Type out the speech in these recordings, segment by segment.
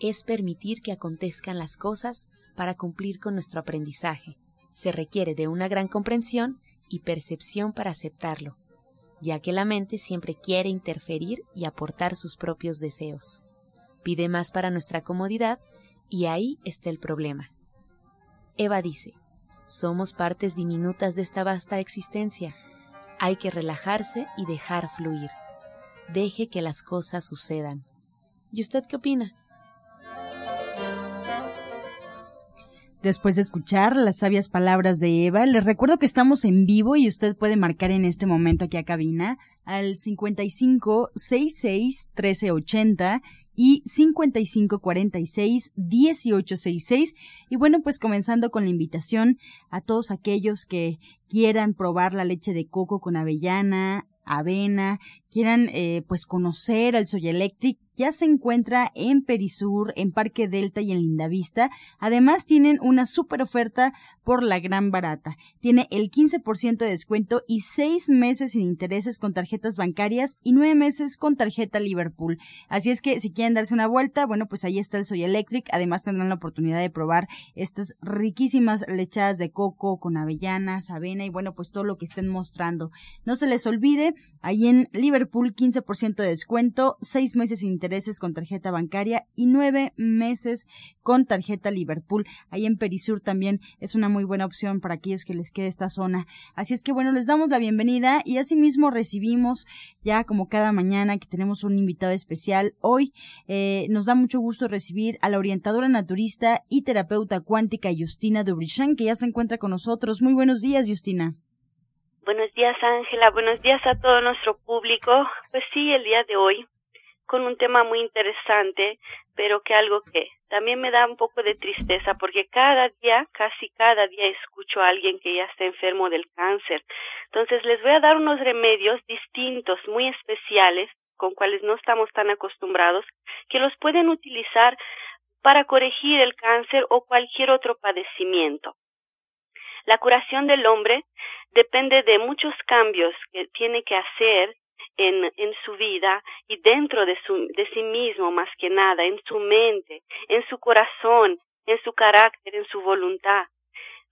es permitir que acontezcan las cosas para cumplir con nuestro aprendizaje. Se requiere de una gran comprensión y percepción para aceptarlo, ya que la mente siempre quiere interferir y aportar sus propios deseos. Pide más para nuestra comodidad y ahí está el problema. Eva dice, somos partes diminutas de esta vasta existencia. Hay que relajarse y dejar fluir. Deje que las cosas sucedan. ¿Y usted qué opina? Después de escuchar las sabias palabras de Eva, les recuerdo que estamos en vivo y usted puede marcar en este momento aquí a cabina al 55 66 1380 y 55 46 1866 y bueno pues comenzando con la invitación a todos aquellos que quieran probar la leche de coco con avellana, avena, quieran eh, pues conocer al Soy Electric, ya se encuentra en Perisur, en Parque Delta y en Lindavista. Además tienen una super oferta por la gran barata. Tiene el 15% de descuento y 6 meses sin intereses con tarjetas bancarias y 9 meses con tarjeta Liverpool. Así es que si quieren darse una vuelta, bueno, pues ahí está el Soy Electric. Además tendrán la oportunidad de probar estas riquísimas lechadas de coco con avellanas, avena y bueno, pues todo lo que estén mostrando. No se les olvide, ahí en Liverpool 15% de descuento, 6 meses sin intereses con tarjeta bancaria y 9 meses con tarjeta Liverpool. Ahí en Perisur también es una muy buena opción para aquellos que les quede esta zona. Así es que bueno, les damos la bienvenida y asimismo recibimos ya como cada mañana que tenemos un invitado especial. Hoy eh, nos da mucho gusto recibir a la orientadora naturista y terapeuta cuántica Justina Dubrichan que ya se encuentra con nosotros. Muy buenos días, Justina. Buenos días, Ángela. Buenos días a todo nuestro público. Pues sí, el día de hoy con un tema muy interesante, pero que algo que también me da un poco de tristeza porque cada día, casi cada día escucho a alguien que ya está enfermo del cáncer. Entonces les voy a dar unos remedios distintos, muy especiales, con cuales no estamos tan acostumbrados, que los pueden utilizar para corregir el cáncer o cualquier otro padecimiento. La curación del hombre depende de muchos cambios que tiene que hacer en, en su vida y dentro de, su, de sí mismo más que nada, en su mente, en su corazón, en su carácter, en su voluntad,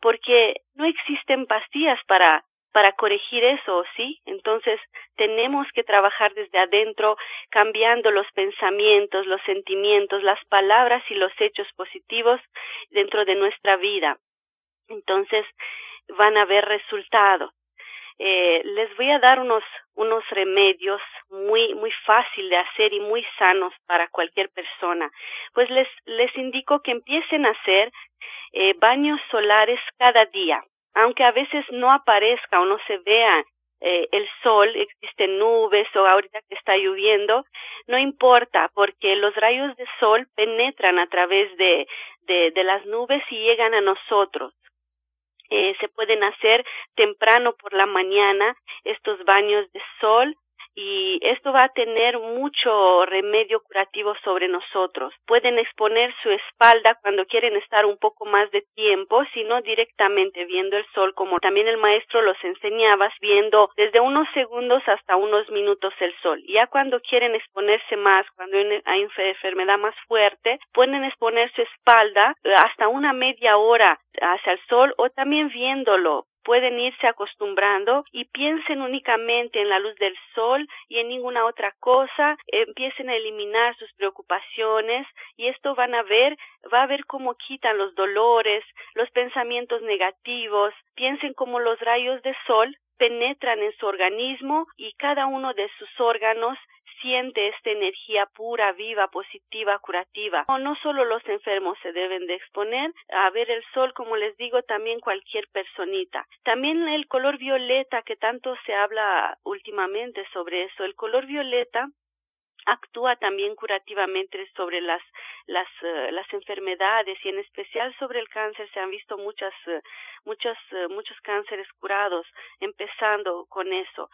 porque no existen pastillas para para corregir eso, ¿sí? Entonces tenemos que trabajar desde adentro, cambiando los pensamientos, los sentimientos, las palabras y los hechos positivos dentro de nuestra vida. Entonces van a haber resultados eh, les voy a dar unos unos remedios muy muy fácil de hacer y muy sanos para cualquier persona. Pues les les indico que empiecen a hacer eh, baños solares cada día, aunque a veces no aparezca o no se vea eh, el sol, existen nubes o ahorita que está lloviendo, no importa porque los rayos de sol penetran a través de, de, de las nubes y llegan a nosotros. Eh, se pueden hacer temprano por la mañana estos baños de sol y esto va a tener mucho remedio curativo sobre nosotros. Pueden exponer su espalda cuando quieren estar un poco más de tiempo, sino directamente viendo el sol, como también el maestro los enseñaba, viendo desde unos segundos hasta unos minutos el sol. Ya cuando quieren exponerse más, cuando hay enfermedad más fuerte, pueden exponer su espalda hasta una media hora hacia el sol o también viéndolo pueden irse acostumbrando y piensen únicamente en la luz del sol y en ninguna otra cosa, empiecen a eliminar sus preocupaciones y esto van a ver, va a ver cómo quitan los dolores, los pensamientos negativos, piensen como los rayos de sol penetran en su organismo y cada uno de sus órganos siente esta energía pura, viva, positiva, curativa. No, no solo los enfermos se deben de exponer a ver el sol, como les digo, también cualquier personita. También el color violeta, que tanto se habla últimamente sobre eso, el color violeta actúa también curativamente sobre las las eh, las enfermedades y en especial sobre el cáncer se han visto muchas uh, muchos cánceres curados empezando con eso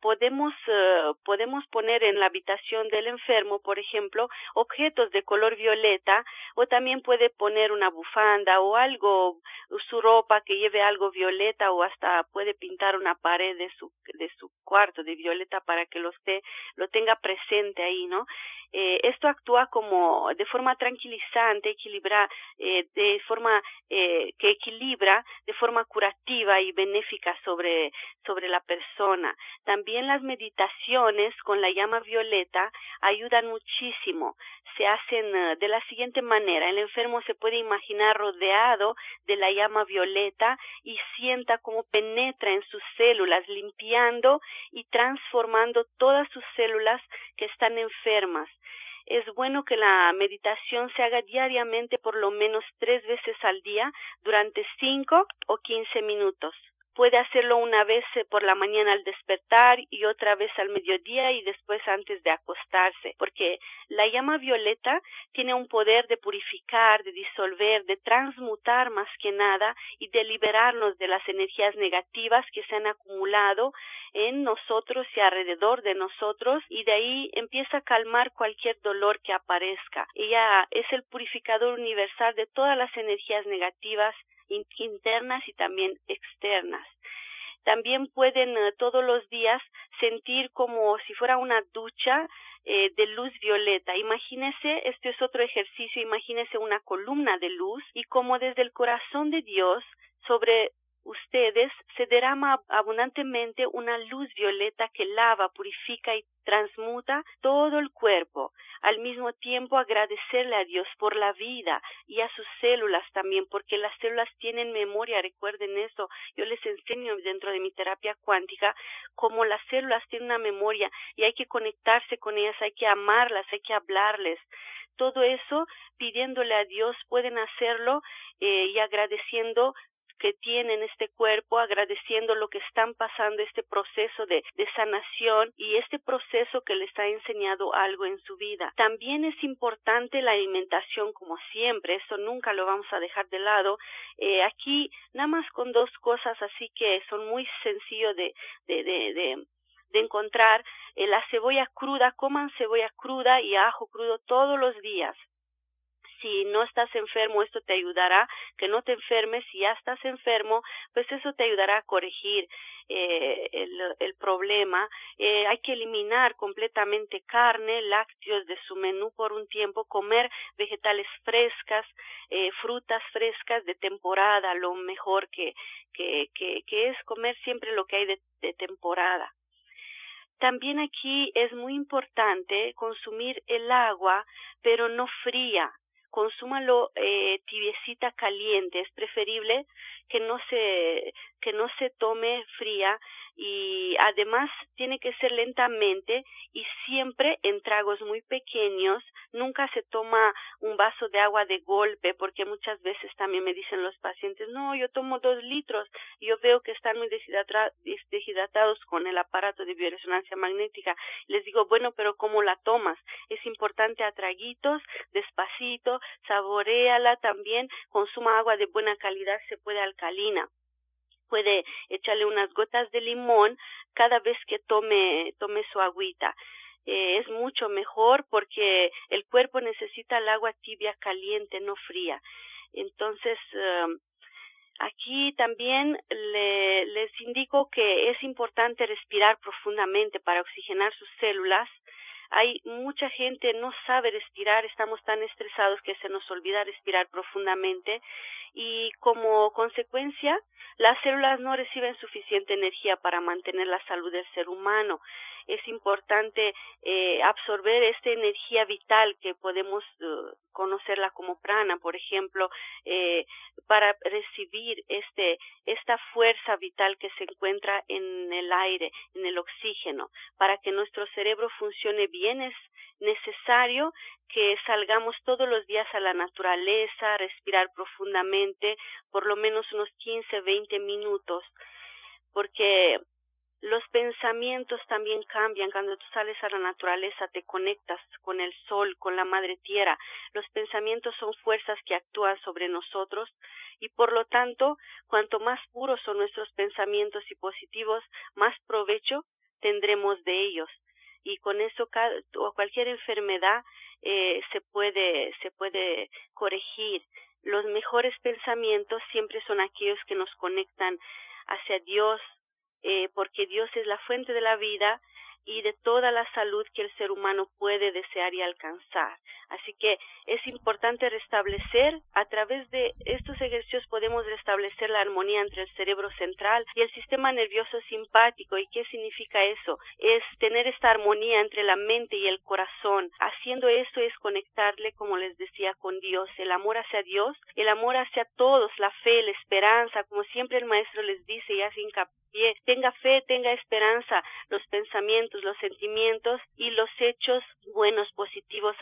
podemos, uh, podemos poner en la habitación del enfermo, por ejemplo, objetos de color violeta o también puede poner una bufanda o algo, su ropa que lleve algo violeta o hasta puede pintar una pared de su, de su cuarto de violeta para que lo, esté, lo tenga presente ahí, ¿no? Eh, esto actúa como de forma tranquilizante, equilibra, eh, de forma eh, que equilibra de forma curativa y benéfica sobre, sobre la persona. También las meditaciones con la llama violeta ayudan muchísimo. Se hacen eh, de la siguiente manera. El enfermo se puede imaginar rodeado de la llama violeta y sienta cómo penetra en sus células, limpiando y transformando todas sus células que están enfermas es bueno que la meditación se haga diariamente por lo menos tres veces al día durante cinco o quince minutos puede hacerlo una vez eh, por la mañana al despertar y otra vez al mediodía y después antes de acostarse, porque la llama violeta tiene un poder de purificar, de disolver, de transmutar más que nada y de liberarnos de las energías negativas que se han acumulado en nosotros y alrededor de nosotros y de ahí empieza a calmar cualquier dolor que aparezca. Ella es el purificador universal de todas las energías negativas internas y también externas. También pueden eh, todos los días sentir como si fuera una ducha eh, de luz violeta. Imagínese, este es otro ejercicio, imagínese una columna de luz y como desde el corazón de Dios sobre ustedes se derrama abundantemente una luz violeta que lava, purifica y transmuta todo el cuerpo. Al mismo tiempo agradecerle a Dios por la vida y a sus células también, porque las células tienen memoria, recuerden eso. Yo les enseño dentro de mi terapia cuántica cómo las células tienen una memoria y hay que conectarse con ellas, hay que amarlas, hay que hablarles todo eso pidiéndole a Dios pueden hacerlo eh, y agradeciendo que tienen este cuerpo, agradeciendo lo que están pasando, este proceso de, sanación y este proceso que les ha enseñado algo en su vida. También es importante la alimentación, como siempre, eso nunca lo vamos a dejar de lado. Eh, aquí, nada más con dos cosas así que son muy de de encontrar eh, la cebolla cruda, coman cebolla cruda y ajo crudo todos los días si no estás enfermo, esto te ayudará, que no te enfermes, si ya estás enfermo, pues eso te ayudará a corregir eh, el, problema. Eh, hay que eliminar completamente carne, lácteos de su menú por un tiempo, comer vegetales frescas, eh, frutas frescas de temporada, lo mejor que, que, que, que es comer siempre lo que hay de temporada. También aquí es muy importante consumir el agua, pero no fría consúmalo eh, tibiecita caliente, es preferible que no se que no se tome fría y además tiene que ser lentamente y siempre en tragos muy pequeños, nunca se toma un vaso de agua de golpe porque muchas veces también me dicen los pacientes, no, yo tomo dos litros, yo veo que están muy deshidratados con el aparato de bioresonancia magnética, les digo, bueno, pero ¿cómo la tomas? Es importante a traguitos, despacito, saboreala también, consuma agua de buena calidad, se puede alcalina puede echarle unas gotas de limón cada vez que tome, tome su agüita. Eh, es mucho mejor porque el cuerpo necesita el agua tibia caliente, no fría. Entonces, um, aquí también le, les indico que es importante respirar profundamente para oxigenar sus células hay mucha gente no sabe respirar, estamos tan estresados que se nos olvida respirar profundamente y como consecuencia las células no reciben suficiente energía para mantener la salud del ser humano. Es importante eh, absorber esta energía vital que podemos eh, conocerla como prana, por ejemplo, eh, para recibir este, esta fuerza vital que se encuentra en el aire, en el oxígeno. Para que nuestro cerebro funcione bien necesario que salgamos todos los días a la naturaleza, respirar profundamente, por lo menos unos 15, 20 minutos, porque los pensamientos también cambian. Cuando tú sales a la naturaleza, te conectas con el sol, con la madre tierra. Los pensamientos son fuerzas que actúan sobre nosotros y por lo tanto, cuanto más puros son nuestros pensamientos y positivos, más provecho tendremos de ellos. Y con eso o cualquier enfermedad eh, se puede se puede corregir. Los mejores pensamientos siempre son aquellos que nos conectan hacia Dios, eh, porque Dios es la fuente de la vida y de toda la salud que el ser humano puede desear y alcanzar. Así que es importante restablecer, a través de estos ejercicios podemos restablecer la armonía entre el cerebro central y el sistema nervioso simpático. ¿Y qué significa eso? Es tener esta armonía entre la mente y el corazón. Haciendo esto es conectarle, como les decía, con Dios, el amor hacia Dios, el amor hacia todos, la fe, la esperanza, como siempre el maestro les dice y hace hincapié, tenga fe, tenga esperanza, los pensamientos, los sentimientos y los hechos buenos, positivos,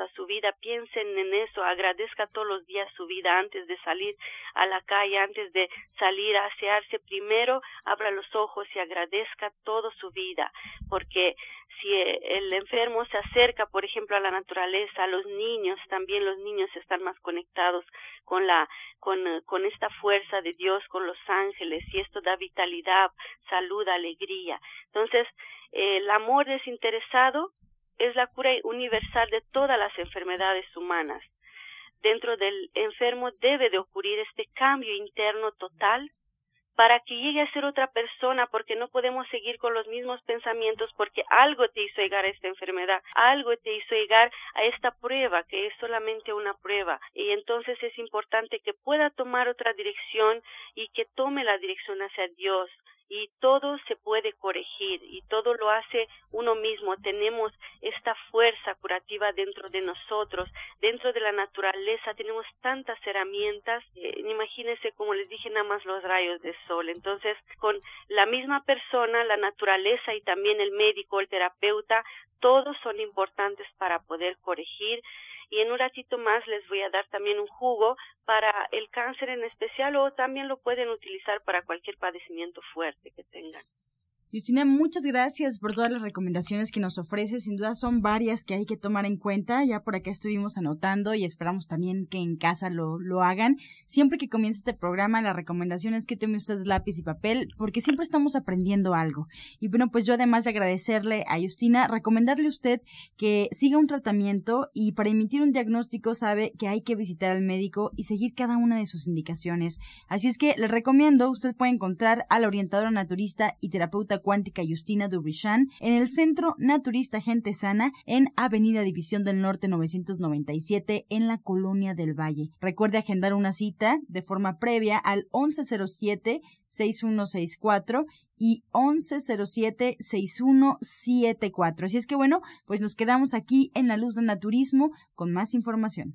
a su vida, piensen en eso, agradezca todos los días su vida antes de salir a la calle, antes de salir a asearse, primero abra los ojos y agradezca toda su vida, porque si el enfermo se acerca, por ejemplo, a la naturaleza, a los niños, también los niños están más conectados con la, con, con esta fuerza de Dios, con los ángeles, y esto da vitalidad, salud, alegría. Entonces, el amor desinteresado es la cura universal de todas las enfermedades humanas. Dentro del enfermo debe de ocurrir este cambio interno total para que llegue a ser otra persona, porque no podemos seguir con los mismos pensamientos, porque algo te hizo llegar a esta enfermedad, algo te hizo llegar a esta prueba, que es solamente una prueba. Y entonces es importante que pueda tomar otra dirección y que tome la dirección hacia Dios, y todo se puede corregir y todo lo hace uno mismo. Tenemos esta fuerza curativa dentro de nosotros, dentro de la naturaleza tenemos tantas herramientas. Eh, imagínense, como les dije, nada más los rayos de sol. Entonces, con la misma persona, la naturaleza y también el médico, el terapeuta, todos son importantes para poder corregir y en un ratito más les voy a dar también un jugo para el cáncer en especial o también lo pueden utilizar para cualquier padecimiento fuerte que tengan. Justina, muchas gracias por todas las recomendaciones que nos ofrece. Sin duda son varias que hay que tomar en cuenta. Ya por acá estuvimos anotando y esperamos también que en casa lo, lo hagan. Siempre que comience este programa, la recomendación es que tome usted lápiz y papel porque siempre estamos aprendiendo algo. Y bueno, pues yo además de agradecerle a Justina, recomendarle a usted que siga un tratamiento y para emitir un diagnóstico sabe que hay que visitar al médico y seguir cada una de sus indicaciones. Así es que le recomiendo, usted puede encontrar a la orientadora naturista y terapeuta cuántica Justina Dubrichan en el Centro Naturista Gente Sana en Avenida División del Norte 997 en la Colonia del Valle. Recuerde agendar una cita de forma previa al 1107-6164 y 1107-6174. Así es que bueno, pues nos quedamos aquí en la luz del naturismo con más información.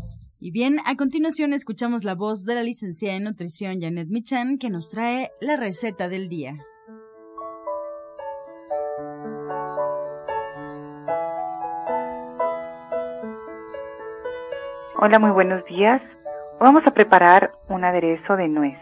Y bien, a continuación escuchamos la voz de la licenciada en nutrición Janet Michan que nos trae la receta del día. Hola, muy buenos días. Vamos a preparar un aderezo de nuez.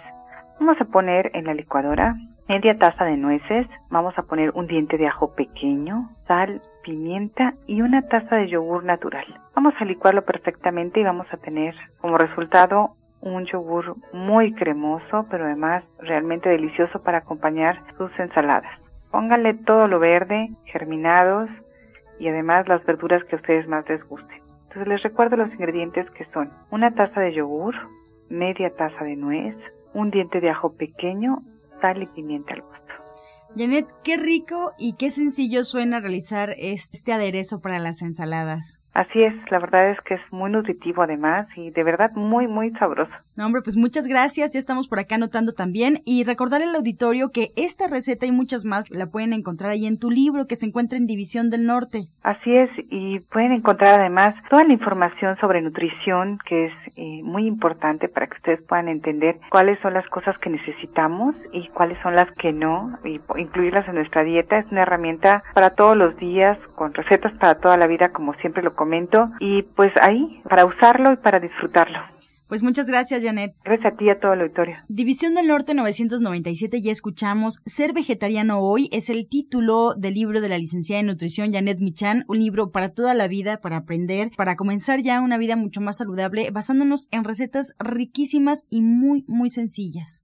Vamos a poner en la licuadora media taza de nueces, vamos a poner un diente de ajo pequeño, sal, pimienta y una taza de yogur natural. Vamos a licuarlo perfectamente y vamos a tener como resultado un yogur muy cremoso, pero además realmente delicioso para acompañar sus ensaladas. Pónganle todo lo verde, germinados y además las verduras que a ustedes más les gusten. Entonces les recuerdo los ingredientes que son una taza de yogur, media taza de nuez, un diente de ajo pequeño, sal y pimienta al gusto. Janet, qué rico y qué sencillo suena realizar este aderezo para las ensaladas. Así es, la verdad es que es muy nutritivo además y de verdad muy, muy sabroso. No, hombre, pues muchas gracias, ya estamos por acá anotando también y recordar al auditorio que esta receta y muchas más la pueden encontrar ahí en tu libro que se encuentra en División del Norte. Así es, y pueden encontrar además toda la información sobre nutrición que es eh, muy importante para que ustedes puedan entender cuáles son las cosas que necesitamos y cuáles son las que no y incluirlas en nuestra dieta. Es una herramienta para todos los días con recetas para toda la vida como siempre lo comento y pues ahí para usarlo y para disfrutarlo. Pues muchas gracias, Janet. Gracias a ti y a todo el auditorio. División del Norte 997, ya escuchamos. Ser vegetariano hoy es el título del libro de la licenciada en nutrición Janet Michan, un libro para toda la vida, para aprender, para comenzar ya una vida mucho más saludable, basándonos en recetas riquísimas y muy, muy sencillas.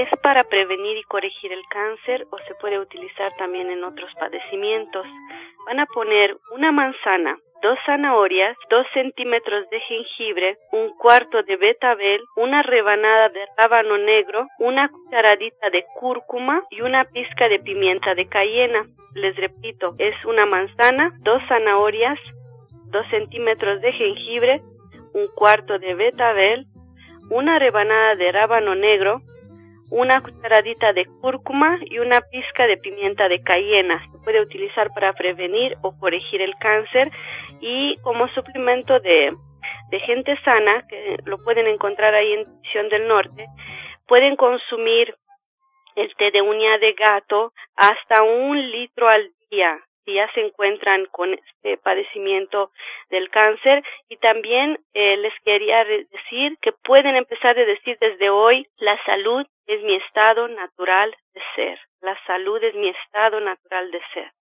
es para prevenir y corregir el cáncer o se puede utilizar también en otros padecimientos. Van a poner una manzana, dos zanahorias, dos centímetros de jengibre, un cuarto de betabel, una rebanada de rábano negro, una cucharadita de cúrcuma y una pizca de pimienta de cayena. Les repito, es una manzana, dos zanahorias, dos centímetros de jengibre, un cuarto de betabel, una rebanada de rábano negro, una cucharadita de cúrcuma y una pizca de pimienta de cayena. Se puede utilizar para prevenir o corregir el cáncer y como suplemento de, de gente sana, que lo pueden encontrar ahí en División del Norte, pueden consumir el té de uña de gato hasta un litro al día si ya se encuentran con este padecimiento del cáncer y también eh, les quería decir que pueden empezar a decir desde hoy la salud es mi estado natural de ser. La salud es mi estado natural de ser.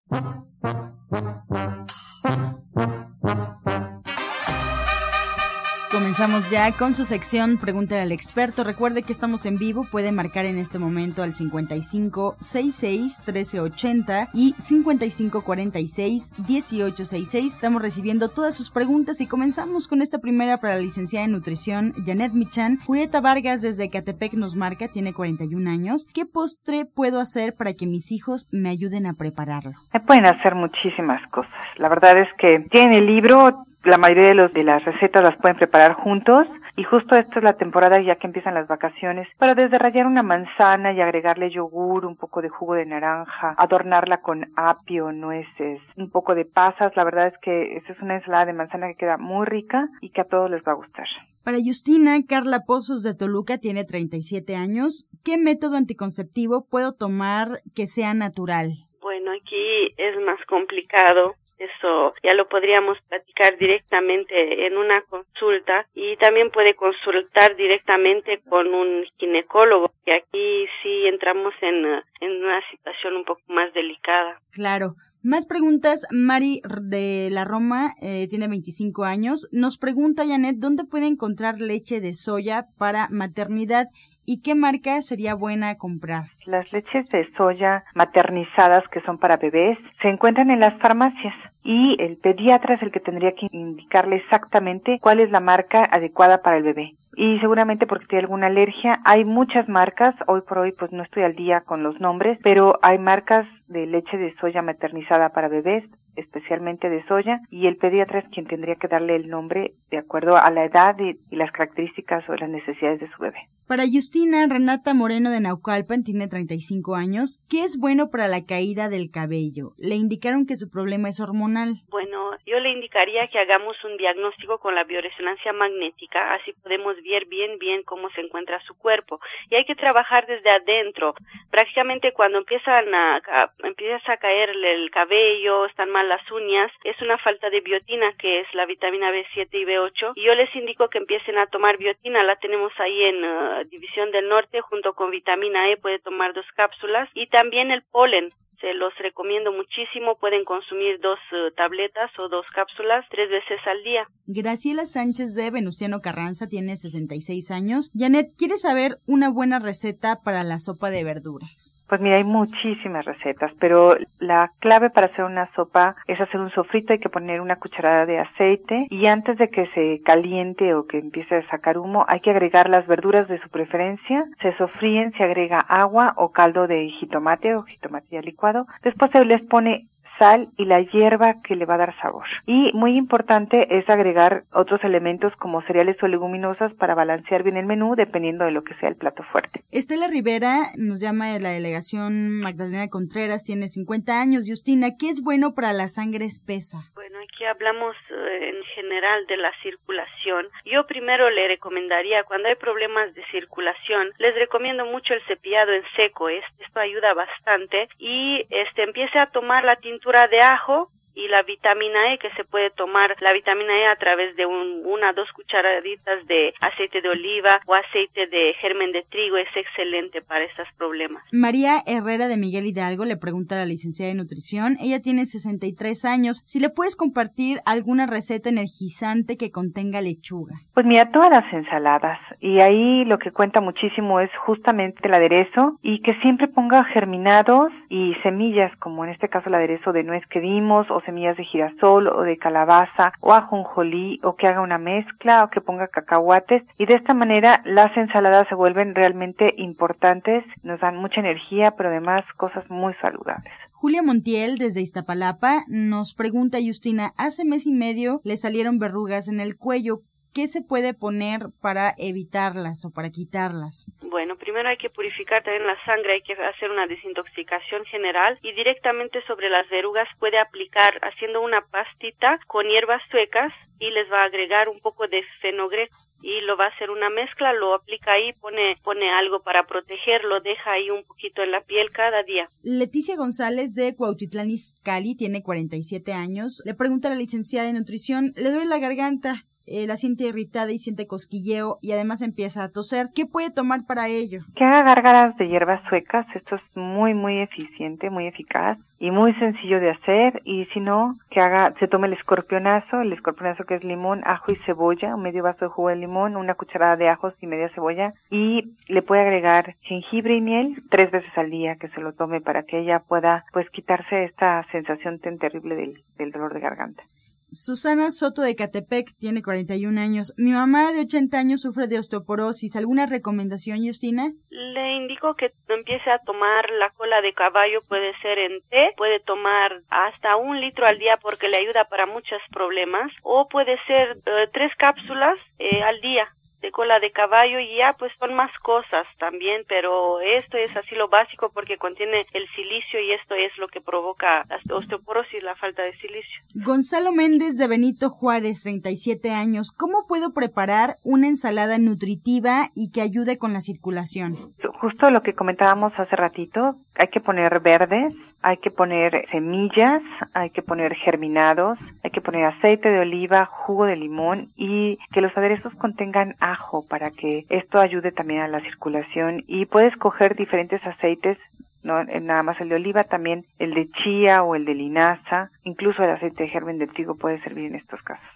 Comenzamos ya con su sección Pregúntale al experto. Recuerde que estamos en vivo, puede marcar en este momento al 55 66 1380 y 55 46 1866. Estamos recibiendo todas sus preguntas y comenzamos con esta primera para la licenciada en nutrición Janet Michan. Julieta Vargas desde Catepec nos marca, tiene 41 años. ¿Qué postre puedo hacer para que mis hijos me ayuden a prepararlo? pueden hacer muchísimas cosas. La verdad es que tiene el libro la mayoría de, los, de las recetas las pueden preparar juntos y justo esta es la temporada ya que empiezan las vacaciones para desde rallar una manzana y agregarle yogur, un poco de jugo de naranja, adornarla con apio, nueces, un poco de pasas. La verdad es que esta es una ensalada de manzana que queda muy rica y que a todos les va a gustar. Para Justina, Carla Pozos de Toluca tiene 37 años. ¿Qué método anticonceptivo puedo tomar que sea natural? Bueno, aquí es más complicado eso ya lo podríamos platicar directamente en una consulta y también puede consultar directamente con un ginecólogo, que aquí sí entramos en, en una situación un poco más delicada. Claro. Más preguntas. Mari de la Roma eh, tiene 25 años. Nos pregunta Janet, ¿dónde puede encontrar leche de soya para maternidad ¿Y qué marca sería buena comprar? Las leches de soya maternizadas que son para bebés se encuentran en las farmacias y el pediatra es el que tendría que indicarle exactamente cuál es la marca adecuada para el bebé. y seguramente porque tiene alguna alergia. Hay muchas marcas, hoy por hoy pues no estoy al día con los nombres, pero hay marcas de leche de soya maternizada para bebés, especialmente de soya, y el pediatra es quien tendría que darle el nombre de acuerdo a la edad y, las características o las necesidades de su bebé. Para Justina, Renata Moreno de Naucalpan tiene 35 años. ¿Qué es bueno para la caída del cabello? Le indicaron que su problema es hormonal. Bueno, yo le indicaría que hagamos un diagnóstico con la bioresonancia magnética, así podemos ver bien, bien cómo se encuentra su cuerpo. Y hay que trabajar desde adentro. Prácticamente cuando empiezan a, a empieza a caer el cabello, están mal las uñas, es una falta de biotina que es la vitamina B7 y B8 y yo les indico que empiecen a tomar biotina, la tenemos ahí en uh, División del Norte junto con vitamina E, puede tomar dos cápsulas y también el polen, se los recomiendo muchísimo. Pueden consumir dos uh, tabletas o dos cápsulas tres veces al día. Graciela Sánchez de Venustiano Carranza tiene 66 años. Janet, ¿quiere saber una buena receta para la sopa de verduras? Pues mira, hay muchísimas recetas, pero la clave para hacer una sopa es hacer un sofrito, hay que poner una cucharada de aceite y antes de que se caliente o que empiece a sacar humo, hay que agregar las verduras de su preferencia, se sofríen, se agrega agua o caldo de jitomate o jitomate ya licuado, después se les pone sal y la hierba que le va a dar sabor. Y muy importante es agregar otros elementos como cereales o leguminosas para balancear bien el menú dependiendo de lo que sea el plato fuerte. Estela Rivera nos llama de la delegación Magdalena Contreras, tiene 50 años. Justina, ¿qué es bueno para la sangre espesa? Bueno, aquí hablamos eh, en general de la circulación. Yo primero le recomendaría, cuando hay problemas de circulación, les recomiendo mucho el cepillado en seco. Esto ayuda bastante y este empiece a tomar la tintura de ajo y la vitamina E que se puede tomar la vitamina E a través de un, una dos cucharaditas de aceite de oliva o aceite de germen de trigo es excelente para estos problemas. María Herrera de Miguel Hidalgo le pregunta a la licenciada de nutrición, ella tiene 63 años, si le puedes compartir alguna receta energizante que contenga lechuga. Pues mira, todas las ensaladas y ahí lo que cuenta muchísimo es justamente el aderezo y que siempre ponga germinados y semillas como en este caso el aderezo de nuez que vimos o semillas de girasol o de calabaza o ajonjolí o que haga una mezcla o que ponga cacahuates y de esta manera las ensaladas se vuelven realmente importantes, nos dan mucha energía, pero además cosas muy saludables. Julia Montiel, desde Iztapalapa, nos pregunta Justina, hace mes y medio le salieron verrugas en el cuello. ¿Qué se puede poner para evitarlas o para quitarlas? Bueno, primero hay que purificar también la sangre, hay que hacer una desintoxicación general y directamente sobre las verrugas puede aplicar haciendo una pastita con hierbas suecas y les va a agregar un poco de fenogreco y lo va a hacer una mezcla, lo aplica ahí, pone, pone algo para protegerlo, deja ahí un poquito en la piel cada día. Leticia González de Cuautitlán Izcalli tiene 47 años. Le pregunta a la licenciada de nutrición, le duele la garganta, eh, la siente irritada y siente cosquilleo y además empieza a toser. ¿Qué puede tomar para ello? Que haga gárgaras de hierbas suecas. Esto es muy, muy eficiente, muy eficaz y muy sencillo de hacer. Y si no, que haga, se tome el escorpionazo, el escorpionazo que es limón, ajo y cebolla, un medio vaso de jugo de limón, una cucharada de ajos y media cebolla y le puede agregar jengibre y miel tres veces al día que se lo tome para que ella pueda pues quitarse esta sensación tan terrible del dolor de garganta. Susana Soto de Catepec tiene 41 años. Mi mamá de 80 años sufre de osteoporosis. ¿Alguna recomendación, Justina? Le indico que empiece a tomar la cola de caballo, puede ser en té, puede tomar hasta un litro al día porque le ayuda para muchos problemas, o puede ser eh, tres cápsulas eh, al día de cola de caballo y ya pues son más cosas también, pero esto es así lo básico porque contiene el silicio y esto es lo que provoca la osteoporosis, la falta de silicio. Gonzalo Méndez de Benito Juárez, 37 años, ¿cómo puedo preparar una ensalada nutritiva y que ayude con la circulación? Justo lo que comentábamos hace ratito, hay que poner verdes, hay que poner semillas, hay que poner germinados, hay que poner aceite de oliva, jugo de limón y que los aderezos contengan ajo para que esto ayude también a la circulación y puedes coger diferentes aceites no eh, nada más el de oliva, también el de chía o el de linaza, incluso el aceite de germen de trigo puede servir en estos casos.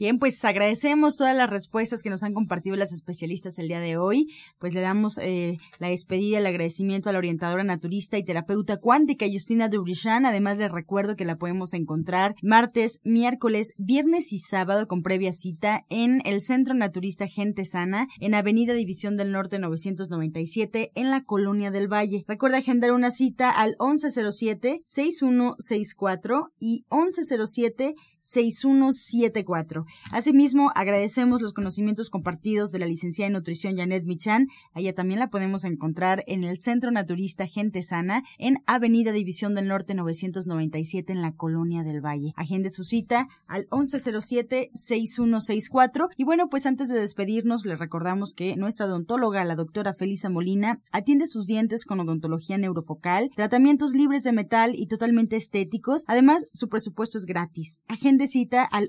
Bien, pues agradecemos todas las respuestas que nos han compartido las especialistas el día de hoy. Pues le damos eh, la despedida, el agradecimiento a la orientadora naturista y terapeuta cuántica Justina Dubrichan. Además, les recuerdo que la podemos encontrar martes, miércoles, viernes y sábado con previa cita en el Centro Naturista Gente Sana, en Avenida División del Norte 997, en la Colonia del Valle. Recuerda agendar una cita al 1107-6164 y 1107 6174. Asimismo, agradecemos los conocimientos compartidos de la licenciada en nutrición Janet Michan. Allá también la podemos encontrar en el Centro Naturista Gente Sana, en Avenida División del Norte 997 en la Colonia del Valle. Agende su cita al 1107-6164. Y bueno, pues antes de despedirnos, les recordamos que nuestra odontóloga, la doctora Felisa Molina, atiende sus dientes con odontología neurofocal, tratamientos libres de metal y totalmente estéticos. Además, su presupuesto es gratis de cita al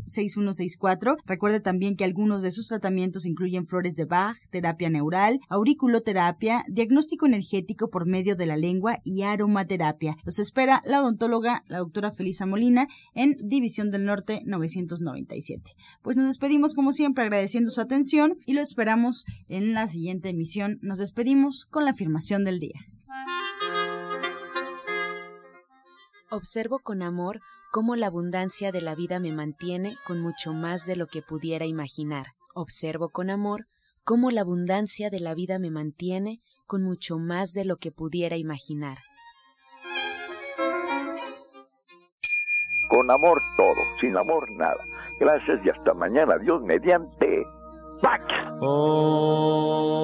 1107-6164. Recuerde también que algunos de sus tratamientos incluyen flores de Bach, terapia neural, auriculoterapia, diagnóstico energético por medio de la lengua y aromaterapia. Los espera la odontóloga, la doctora Felisa Molina, en División del Norte 997. Pues nos despedimos como siempre agradeciendo su atención y lo esperamos en la siguiente emisión. Nos despedimos con la afirmación del día. Observo con amor cómo la abundancia de la vida me mantiene con mucho más de lo que pudiera imaginar. Observo con amor cómo la abundancia de la vida me mantiene con mucho más de lo que pudiera imaginar. Con amor todo, sin amor nada. Gracias y hasta mañana. Dios mediante. ¡Pax! Oh.